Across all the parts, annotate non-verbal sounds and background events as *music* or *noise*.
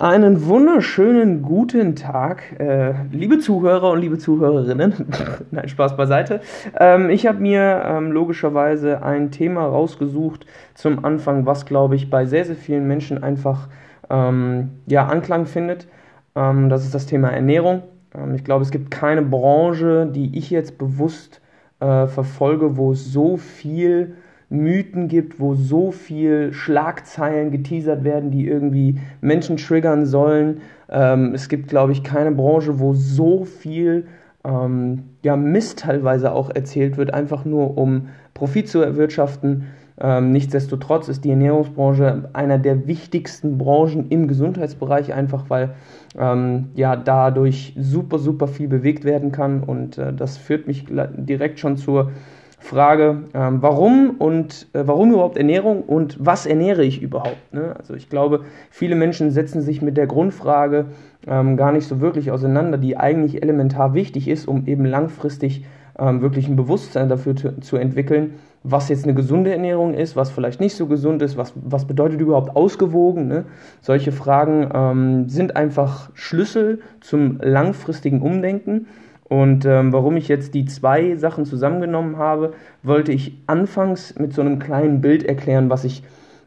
Einen wunderschönen guten Tag, äh, liebe Zuhörer und liebe Zuhörerinnen. *laughs* Nein, Spaß beiseite. Ähm, ich habe mir ähm, logischerweise ein Thema rausgesucht zum Anfang, was, glaube ich, bei sehr, sehr vielen Menschen einfach ähm, ja, Anklang findet. Ähm, das ist das Thema Ernährung. Ähm, ich glaube, es gibt keine Branche, die ich jetzt bewusst äh, verfolge, wo es so viel Mythen gibt, wo so viel Schlagzeilen geteasert werden, die irgendwie Menschen triggern sollen. Ähm, es gibt, glaube ich, keine Branche, wo so viel ähm, ja, Mist teilweise auch erzählt wird, einfach nur um Profit zu erwirtschaften. Ähm, nichtsdestotrotz ist die Ernährungsbranche einer der wichtigsten Branchen im Gesundheitsbereich, einfach weil ähm, ja dadurch super, super viel bewegt werden kann. Und äh, das führt mich direkt schon zur Frage, ähm, warum und äh, warum überhaupt Ernährung und was ernähre ich überhaupt? Ne? Also ich glaube, viele Menschen setzen sich mit der Grundfrage ähm, gar nicht so wirklich auseinander, die eigentlich elementar wichtig ist, um eben langfristig ähm, wirklich ein Bewusstsein dafür zu, entwickeln, was jetzt eine gesunde Ernährung ist, was vielleicht nicht so gesund ist, was, was bedeutet überhaupt ausgewogen. Ne? Solche Fragen ähm, sind einfach Schlüssel zum langfristigen Umdenken. Und ähm, warum ich jetzt die zwei Sachen zusammengenommen habe, wollte ich anfangs mit so einem kleinen Bild erklären, was ich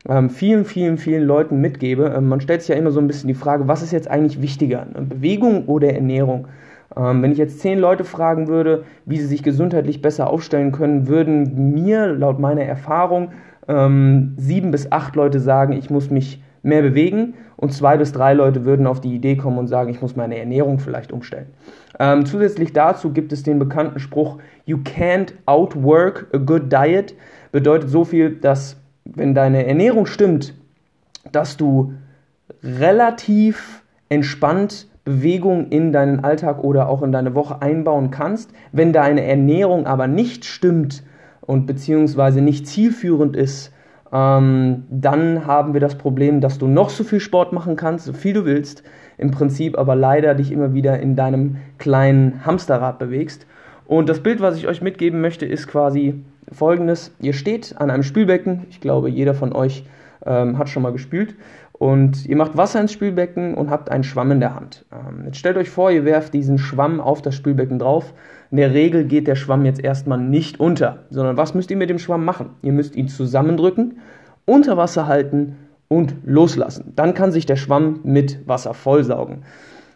ähm, vielen, vielen, vielen Leuten mitgebe. Ähm, man stellt sich ja immer so ein bisschen die Frage, was ist jetzt eigentlich wichtiger, ne? Bewegung oder Ernährung? Ähm, wenn ich jetzt zehn Leute fragen würde, wie sie sich gesundheitlich besser aufstellen können, würden mir laut meiner Erfahrung ähm, sieben bis acht Leute sagen, ich muss mich mehr bewegen und zwei bis drei Leute würden auf die Idee kommen und sagen, ich muss meine Ernährung vielleicht umstellen. Ähm, zusätzlich dazu gibt es den bekannten Spruch, You can't outwork a good diet. Bedeutet so viel, dass wenn deine Ernährung stimmt, dass du relativ entspannt Bewegung in deinen Alltag oder auch in deine Woche einbauen kannst. Wenn deine Ernährung aber nicht stimmt und beziehungsweise nicht zielführend ist, ähm, dann haben wir das Problem, dass du noch so viel Sport machen kannst, so viel du willst, im Prinzip aber leider dich immer wieder in deinem kleinen Hamsterrad bewegst. Und das Bild, was ich euch mitgeben möchte, ist quasi folgendes. Ihr steht an einem Spülbecken, ich glaube, jeder von euch ähm, hat schon mal gespült, und ihr macht Wasser ins Spülbecken und habt einen Schwamm in der Hand. Ähm, jetzt stellt euch vor, ihr werft diesen Schwamm auf das Spülbecken drauf. In der Regel geht der Schwamm jetzt erstmal nicht unter, sondern was müsst ihr mit dem Schwamm machen? Ihr müsst ihn zusammendrücken, unter Wasser halten und loslassen. Dann kann sich der Schwamm mit Wasser vollsaugen.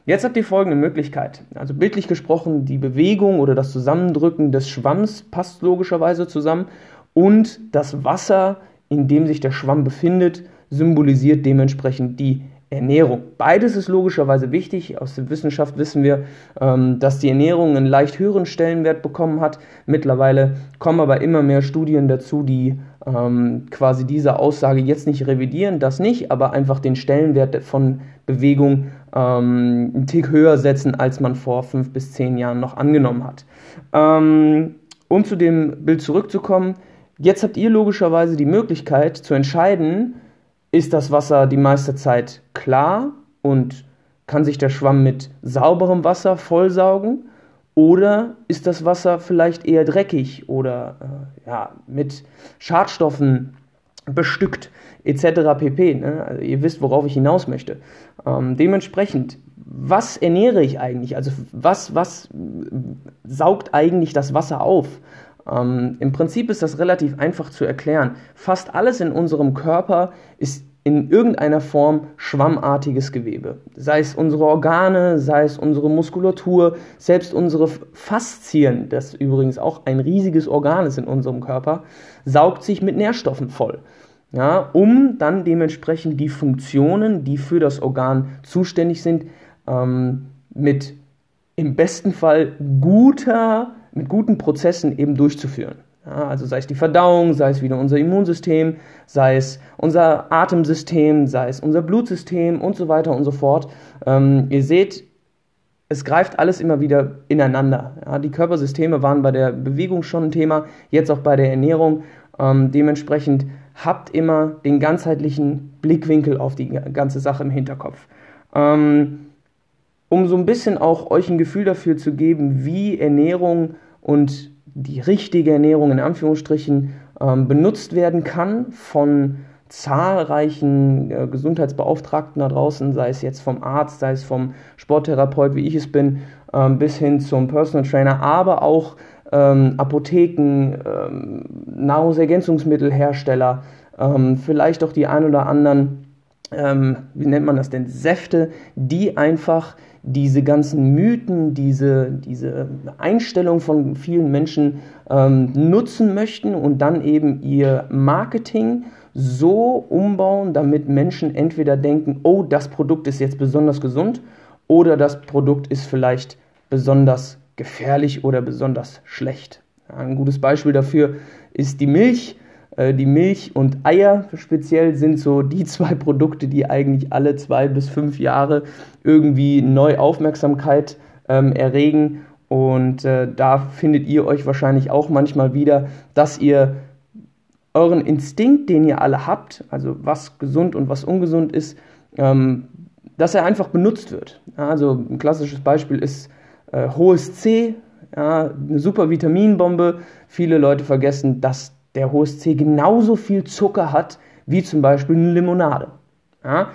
Jetzt habt ihr folgende Möglichkeit. Also bildlich gesprochen, die Bewegung oder das Zusammendrücken des Schwamms passt logischerweise zusammen und das Wasser, in dem sich der Schwamm befindet, symbolisiert dementsprechend die Ernährung. Beides ist logischerweise wichtig. Aus der Wissenschaft wissen wir, ähm, dass die Ernährung einen leicht höheren Stellenwert bekommen hat. Mittlerweile kommen aber immer mehr Studien dazu, die ähm, quasi diese Aussage jetzt nicht revidieren, das nicht, aber einfach den Stellenwert von Bewegung ähm, einen Tick höher setzen, als man vor fünf bis zehn Jahren noch angenommen hat. Um zu dem Bild zurückzukommen, jetzt habt ihr logischerweise die Möglichkeit zu entscheiden, ist das Wasser die meiste Zeit klar und kann sich der Schwamm mit sauberem Wasser vollsaugen? Oder ist das Wasser vielleicht eher dreckig oder äh, ja, mit Schadstoffen bestückt etc. pp. Ne? Also ihr wisst, worauf ich hinaus möchte. Ähm, dementsprechend, was ernähre ich eigentlich? Also was, was saugt eigentlich das Wasser auf? Ähm, Im Prinzip ist das relativ einfach zu erklären. Fast alles in unserem Körper ist in irgendeiner Form schwammartiges Gewebe. Sei es unsere Organe, sei es unsere Muskulatur, selbst unsere Faszien, das übrigens auch ein riesiges Organ ist in unserem Körper, saugt sich mit Nährstoffen voll. Ja, um dann dementsprechend die Funktionen, die für das Organ zuständig sind, ähm, mit im besten Fall guter mit guten Prozessen eben durchzuführen. Ja, also sei es die Verdauung, sei es wieder unser Immunsystem, sei es unser Atemsystem, sei es unser Blutsystem und so weiter und so fort. Ähm, ihr seht, es greift alles immer wieder ineinander. Ja, die Körpersysteme waren bei der Bewegung schon ein Thema, jetzt auch bei der Ernährung. Ähm, dementsprechend habt immer den ganzheitlichen Blickwinkel auf die ganze Sache im Hinterkopf. Ähm, um so ein bisschen auch euch ein Gefühl dafür zu geben, wie Ernährung und die richtige Ernährung in Anführungsstrichen ähm, benutzt werden kann von zahlreichen äh, Gesundheitsbeauftragten da draußen, sei es jetzt vom Arzt, sei es vom Sporttherapeut, wie ich es bin, ähm, bis hin zum Personal Trainer, aber auch ähm, Apotheken, ähm, Nahrungsergänzungsmittelhersteller, ähm, vielleicht auch die ein oder anderen, ähm, wie nennt man das denn, Säfte, die einfach diese ganzen Mythen, diese, diese Einstellung von vielen Menschen ähm, nutzen möchten und dann eben ihr Marketing so umbauen, damit Menschen entweder denken, oh, das Produkt ist jetzt besonders gesund oder das Produkt ist vielleicht besonders gefährlich oder besonders schlecht. Ein gutes Beispiel dafür ist die Milch. Äh, die Milch und Eier speziell sind so die *laughs* zwei Produkte, die eigentlich alle zwei bis fünf Jahre irgendwie neu Aufmerksamkeit ähm, erregen. Und äh, da findet ihr euch wahrscheinlich auch manchmal wieder, dass ihr euren Instinkt, den ihr alle habt, also was gesund und was ungesund ist, ähm, dass er einfach benutzt wird. Ja, also ein klassisches Beispiel ist äh, hohes C, ja, eine super Vitaminbombe. Viele Leute vergessen, dass der hohes C genauso viel Zucker hat wie zum Beispiel eine Limonade. Ja?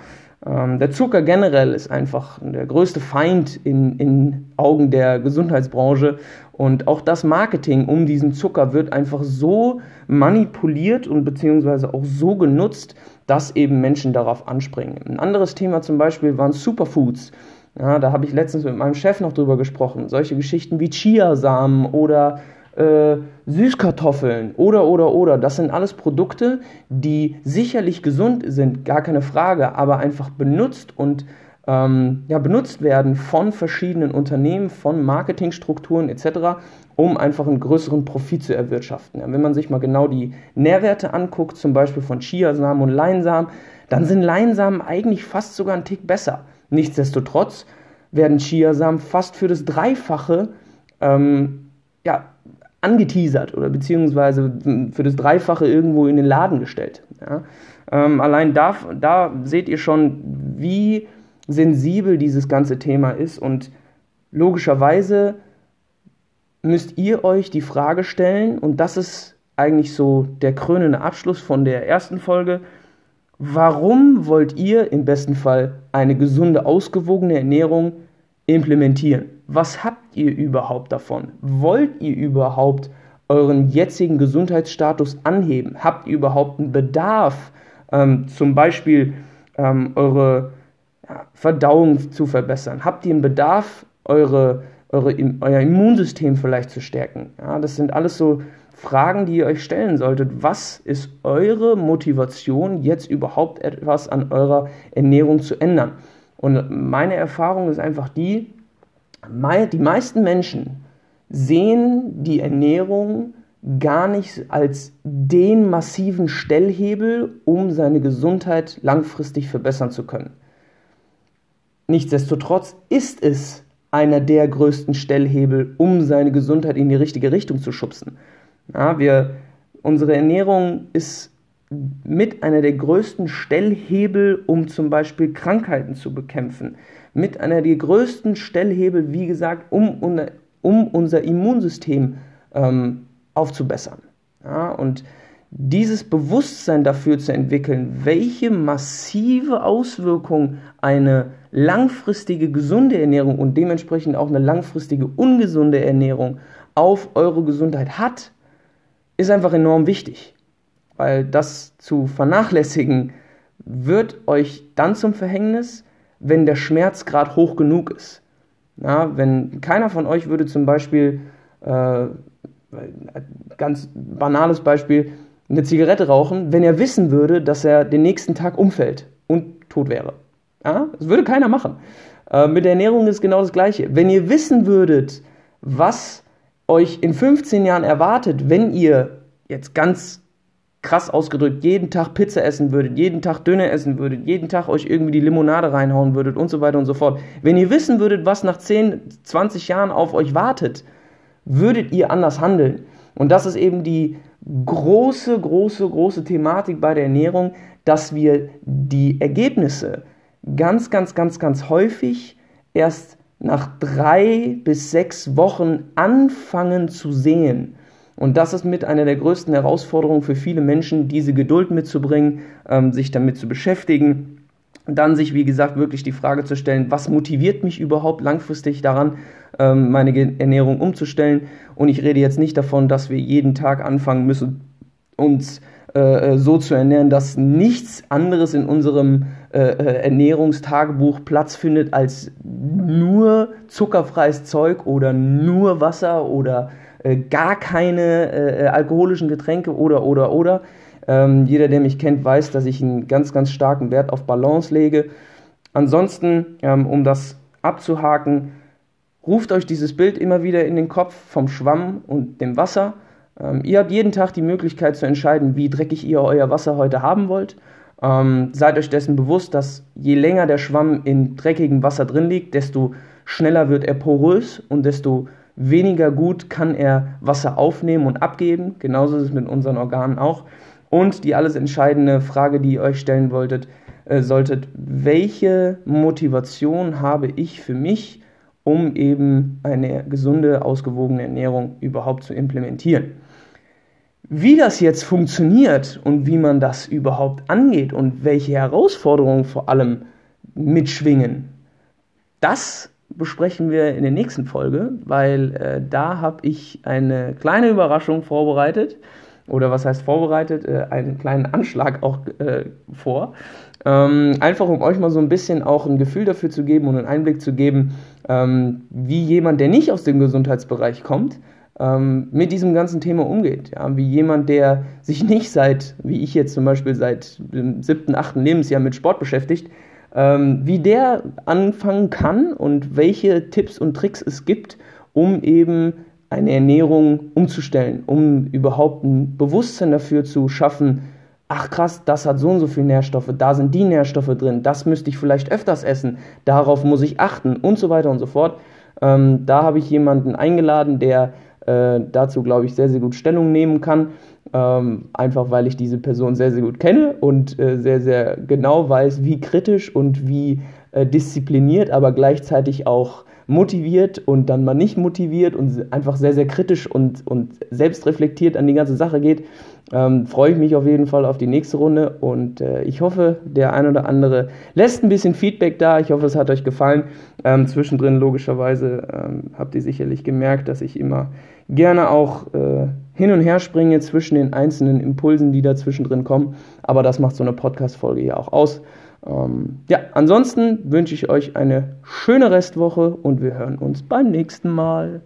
Ähm, der Zucker generell ist einfach der größte Feind in, in Augen der Gesundheitsbranche und auch das Marketing um diesen Zucker wird einfach so manipuliert und beziehungsweise auch so genutzt, dass eben Menschen darauf anspringen. Ein anderes Thema zum Beispiel waren Superfoods. Ja, da habe ich letztens mit meinem Chef noch drüber gesprochen. Solche Geschichten wie Chiasamen oder äh, Süßkartoffeln oder, oder, oder. Das sind alles Produkte, die sicherlich gesund sind, gar keine Frage, aber einfach benutzt und ähm, ja, benutzt werden von verschiedenen Unternehmen, von Marketingstrukturen etc., um einfach einen größeren Profit zu erwirtschaften. Ja, wenn man sich mal genau die Nährwerte anguckt, zum Beispiel von Chiasamen und Leinsamen, dann sind Leinsamen eigentlich fast sogar ein Tick besser. Nichtsdestotrotz werden Chiasamen fast für das Dreifache ähm, ja, angeteasert oder beziehungsweise für das Dreifache irgendwo in den Laden gestellt. Ja? Ähm, allein da, da seht ihr schon, wie sensibel dieses ganze Thema ist und logischerweise müsst ihr euch die Frage stellen, und das ist eigentlich so der krönende Abschluss von der ersten Folge, Warum wollt ihr im besten Fall eine gesunde, ausgewogene Ernährung implementieren? Was habt ihr überhaupt davon? Wollt ihr überhaupt euren jetzigen Gesundheitsstatus anheben? Habt ihr überhaupt einen Bedarf, ähm, zum Beispiel ähm, eure ja, Verdauung zu verbessern? Habt ihr einen Bedarf, eure, eure, euer Immunsystem vielleicht zu stärken? Ja, das sind alles so Fragen, die ihr euch stellen solltet. Was ist eure Motivation, jetzt überhaupt etwas an eurer Ernährung zu ändern? Und meine Erfahrung ist einfach die, die meisten Menschen sehen die Ernährung gar nicht als den massiven Stellhebel, um seine Gesundheit langfristig verbessern zu können. Nichtsdestotrotz ist es einer der größten Stellhebel, um seine Gesundheit in die richtige Richtung zu schubsen. Ja, wir, unsere Ernährung ist mit einer der größten Stellhebel, um zum Beispiel Krankheiten zu bekämpfen. Mit einer der größten Stellhebel, wie gesagt, um, um unser Immunsystem ähm, aufzubessern. Ja, und dieses Bewusstsein dafür zu entwickeln, welche massive Auswirkung eine langfristige gesunde Ernährung und dementsprechend auch eine langfristige ungesunde Ernährung auf eure Gesundheit hat, ist einfach enorm wichtig, weil das zu vernachlässigen wird euch dann zum Verhängnis, wenn der Schmerzgrad hoch genug ist. Na, wenn keiner von euch würde zum Beispiel, äh, ganz banales Beispiel, eine Zigarette rauchen, wenn er wissen würde, dass er den nächsten Tag umfällt und tot wäre. Ja? Das würde keiner machen. Äh, mit der Ernährung ist genau das Gleiche. Wenn ihr wissen würdet, was euch in 15 Jahren erwartet, wenn ihr jetzt ganz krass ausgedrückt jeden Tag Pizza essen würdet, jeden Tag Döner essen würdet, jeden Tag euch irgendwie die Limonade reinhauen würdet und so weiter und so fort. Wenn ihr wissen würdet, was nach 10, 20 Jahren auf euch wartet, würdet ihr anders handeln. Und das ist eben die große, große, große Thematik bei der Ernährung, dass wir die Ergebnisse ganz, ganz, ganz, ganz häufig erst nach drei bis sechs Wochen anfangen zu sehen. Und das ist mit einer der größten Herausforderungen für viele Menschen, diese Geduld mitzubringen, ähm, sich damit zu beschäftigen. Dann sich, wie gesagt, wirklich die Frage zu stellen, was motiviert mich überhaupt langfristig daran, ähm, meine Ernährung umzustellen. Und ich rede jetzt nicht davon, dass wir jeden Tag anfangen müssen, uns äh, so zu ernähren, dass nichts anderes in unserem äh, äh, Ernährungstagebuch Platz findet als nur zuckerfreies Zeug oder nur Wasser oder äh, gar keine äh, alkoholischen Getränke oder oder oder. Ähm, jeder, der mich kennt, weiß, dass ich einen ganz, ganz starken Wert auf Balance lege. Ansonsten, ähm, um das abzuhaken, ruft euch dieses Bild immer wieder in den Kopf vom Schwamm und dem Wasser. Ähm, ihr habt jeden Tag die Möglichkeit zu entscheiden, wie dreckig ihr euer Wasser heute haben wollt. Ähm, seid euch dessen bewusst, dass je länger der Schwamm in dreckigem Wasser drin liegt, desto schneller wird er porös und desto weniger gut kann er Wasser aufnehmen und abgeben. Genauso ist es mit unseren Organen auch. Und die alles entscheidende Frage, die ihr euch stellen wolltet, äh, solltet, welche Motivation habe ich für mich, um eben eine gesunde, ausgewogene Ernährung überhaupt zu implementieren? Wie das jetzt funktioniert und wie man das überhaupt angeht und welche Herausforderungen vor allem mitschwingen, das besprechen wir in der nächsten Folge, weil äh, da habe ich eine kleine Überraschung vorbereitet. Oder was heißt vorbereitet? Äh, einen kleinen Anschlag auch äh, vor. Ähm, einfach um euch mal so ein bisschen auch ein Gefühl dafür zu geben und einen Einblick zu geben, ähm, wie jemand, der nicht aus dem Gesundheitsbereich kommt, ähm, mit diesem ganzen Thema umgeht. Ja? Wie jemand, der sich nicht seit, wie ich jetzt zum Beispiel seit dem siebten, achten Lebensjahr mit Sport beschäftigt, ähm, wie der anfangen kann und welche Tipps und Tricks es gibt, um eben eine Ernährung umzustellen, um überhaupt ein Bewusstsein dafür zu schaffen, ach krass, das hat so und so viele Nährstoffe, da sind die Nährstoffe drin, das müsste ich vielleicht öfters essen, darauf muss ich achten und so weiter und so fort. Ähm, da habe ich jemanden eingeladen, der äh, dazu, glaube ich, sehr, sehr gut Stellung nehmen kann. Ähm, einfach weil ich diese Person sehr, sehr gut kenne und äh, sehr, sehr genau weiß, wie kritisch und wie äh, diszipliniert, aber gleichzeitig auch motiviert und dann mal nicht motiviert und einfach sehr, sehr kritisch und, und selbstreflektiert an die ganze Sache geht, ähm, freue ich mich auf jeden Fall auf die nächste Runde und äh, ich hoffe, der ein oder andere lässt ein bisschen Feedback da. Ich hoffe, es hat euch gefallen. Ähm, zwischendrin, logischerweise, ähm, habt ihr sicherlich gemerkt, dass ich immer gerne auch äh, hin und her springe zwischen den einzelnen Impulsen, die da zwischendrin kommen. Aber das macht so eine Podcast-Folge ja auch aus. Ähm, ja, ansonsten wünsche ich euch eine schöne Restwoche und wir hören uns beim nächsten Mal.